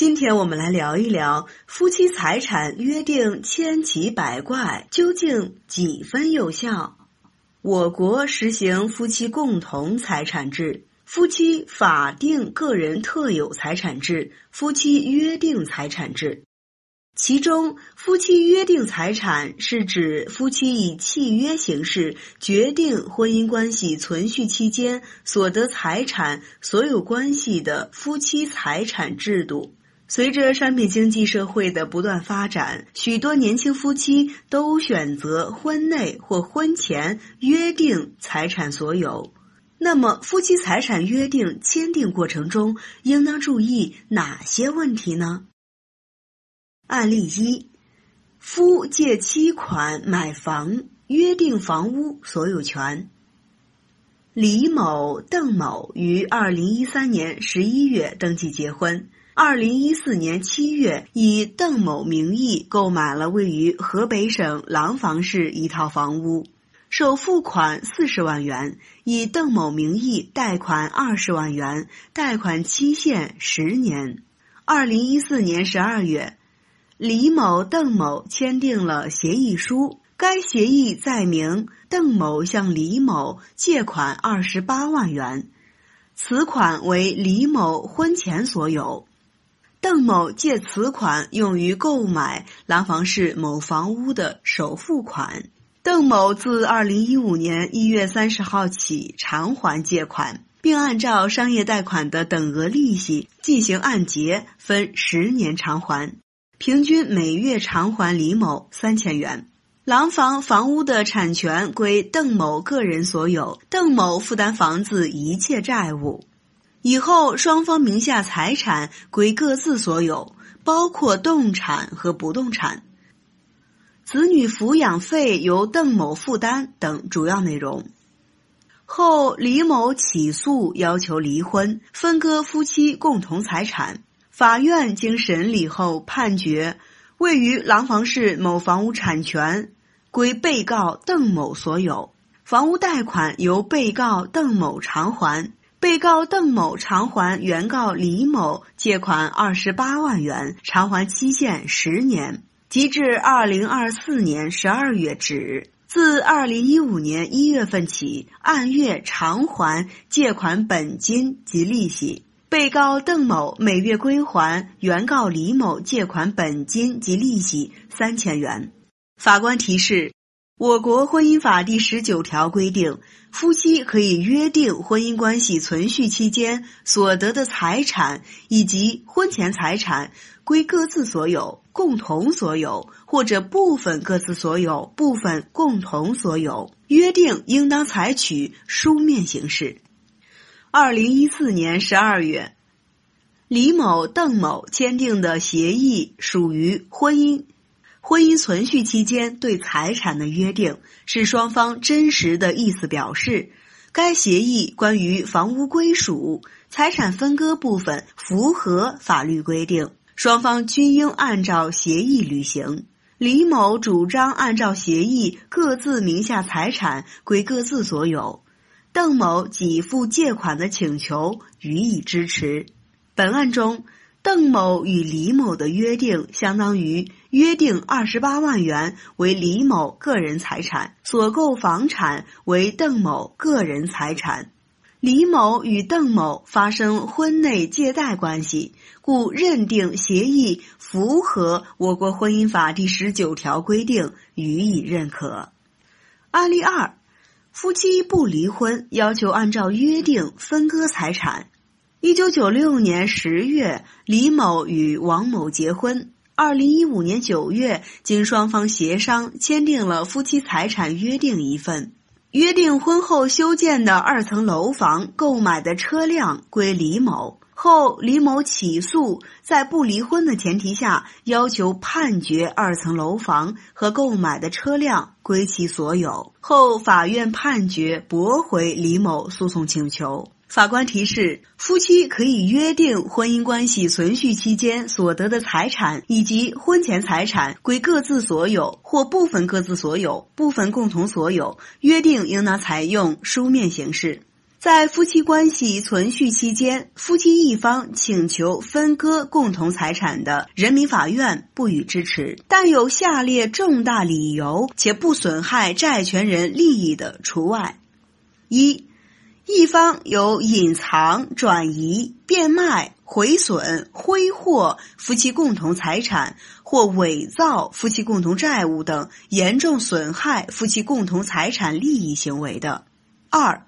今天我们来聊一聊夫妻财产约定千奇百怪，究竟几分有效？我国实行夫妻共同财产制、夫妻法定个人特有财产制、夫妻约定财产制。其中，夫妻约定财产是指夫妻以契约形式决定婚姻关系存续期间所得财产所有关系的夫妻财产制度。随着商品经济社会的不断发展，许多年轻夫妻都选择婚内或婚前约定财产所有。那么，夫妻财产约定签订过程中应当注意哪些问题呢？案例一：夫借妻款买房，约定房屋所有权。李某、邓某于二零一三年十一月登记结婚。二零一四年七月，以邓某名义购买了位于河北省廊坊市一套房屋，首付款四十万元，以邓某名义贷款二十万元，贷款期限十年。二零一四年十二月，李某、邓某签订了协议书，该协议载明邓某向李某借款二十八万元，此款为李某婚前所有。邓某借此款用于购买廊坊市某房屋的首付款。邓某自二零一五年一月三十号起偿还借款，并按照商业贷款的等额利息进行按揭，分十年偿还，平均每月偿还李某三千元。廊坊房屋的产权归邓某个人所有，邓某负担房子一切债务。以后双方名下财产归各自所有，包括动产和不动产。子女抚养费由邓某负担等主要内容。后李某起诉要求离婚，分割夫妻共同财产。法院经审理后判决，位于廊坊市某房屋产权归被告邓某所有，房屋贷款由被告邓某偿还。被告邓某偿还原告李某借款二十八万元，偿还期限十年，即至二零二四年十二月止。自二零一五年一月份起，按月偿还借款本金及利息。被告邓某每月归还原告李某借款本金及利息三千元。法官提示。我国婚姻法第十九条规定，夫妻可以约定婚姻关系存续期间所得的财产以及婚前财产归各自所有、共同所有或者部分各自所有、部分共同所有。约定应当采取书面形式。二零一四年十二月，李某、邓某签订的协议属于婚姻。婚姻存续期间对财产的约定是双方真实的意思表示。该协议关于房屋归属、财产分割部分符合法律规定，双方均应按照协议履行。李某主张按照协议各自名下财产归各自所有，邓某给付借款的请求予以支持。本案中。邓某与李某的约定相当于约定二十八万元为李某个人财产，所购房产为邓某个人财产。李某与邓某发生婚内借贷关系，故认定协议符合我国婚姻法第十九条规定，予以认可。案例二：夫妻不离婚，要求按照约定分割财产。一九九六年十月，李某与王某结婚。二零一五年九月，经双方协商，签订了夫妻财产约定一份。约定婚后修建的二层楼房、购买的车辆归李某。后李某起诉，在不离婚的前提下，要求判决二层楼房和购买的车辆归其所有。后法院判决驳回李某诉讼请求。法官提示：夫妻可以约定婚姻关系存续期间所得的财产以及婚前财产归各自所有或部分各自所有、部分共同所有。约定应当采用书面形式。在夫妻关系存续期间，夫妻一方请求分割共同财产的，人民法院不予支持，但有下列重大理由且不损害债权人利益的除外：一、一方有隐藏、转移、变卖、毁损、挥霍夫妻共同财产或伪造夫妻共同债务等严重损害夫妻共同财产利益行为的；二、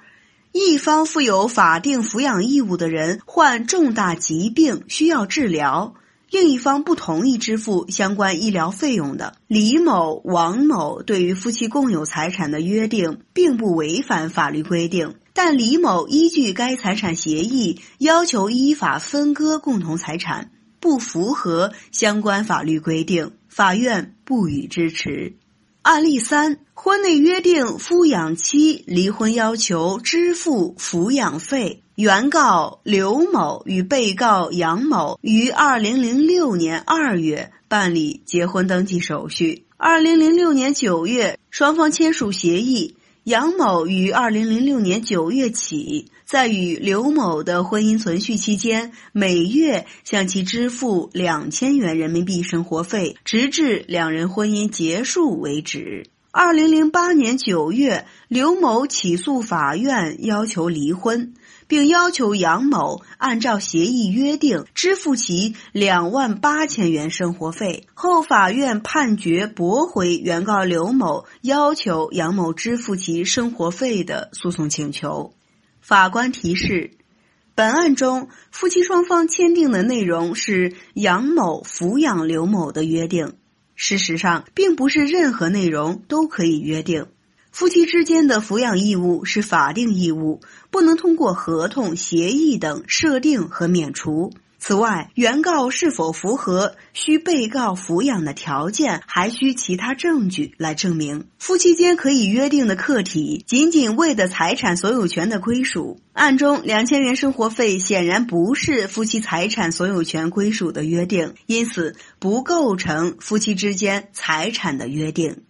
一方负有法定抚养义务的人患重大疾病需要治疗，另一方不同意支付相关医疗费用的，李某、王某对于夫妻共有财产的约定并不违反法律规定，但李某依据该财产协议要求依法分割共同财产，不符合相关法律规定，法院不予支持。案例三：婚内约定抚养期离婚要求支付抚养费。原告刘某与被告杨某于二零零六年二月办理结婚登记手续。二零零六年九月，双方签署协议。杨某于二零零六年九月起，在与刘某的婚姻存续期间，每月向其支付两千元人民币生活费，直至两人婚姻结束为止。二零零八年九月，刘某起诉法院，要求离婚。并要求杨某按照协议约定支付其两万八千元生活费，后法院判决驳回原告刘某要求杨某支付其生活费的诉讼请求。法官提示：本案中夫妻双方签订的内容是杨某抚养刘某的约定，事实上并不是任何内容都可以约定。夫妻之间的抚养义务是法定义务，不能通过合同、协议等设定和免除。此外，原告是否符合需被告抚养的条件，还需其他证据来证明。夫妻间可以约定的客体，仅仅为的财产所有权的归属。案中两千元生活费显然不是夫妻财产所有权归属的约定，因此不构成夫妻之间财产的约定。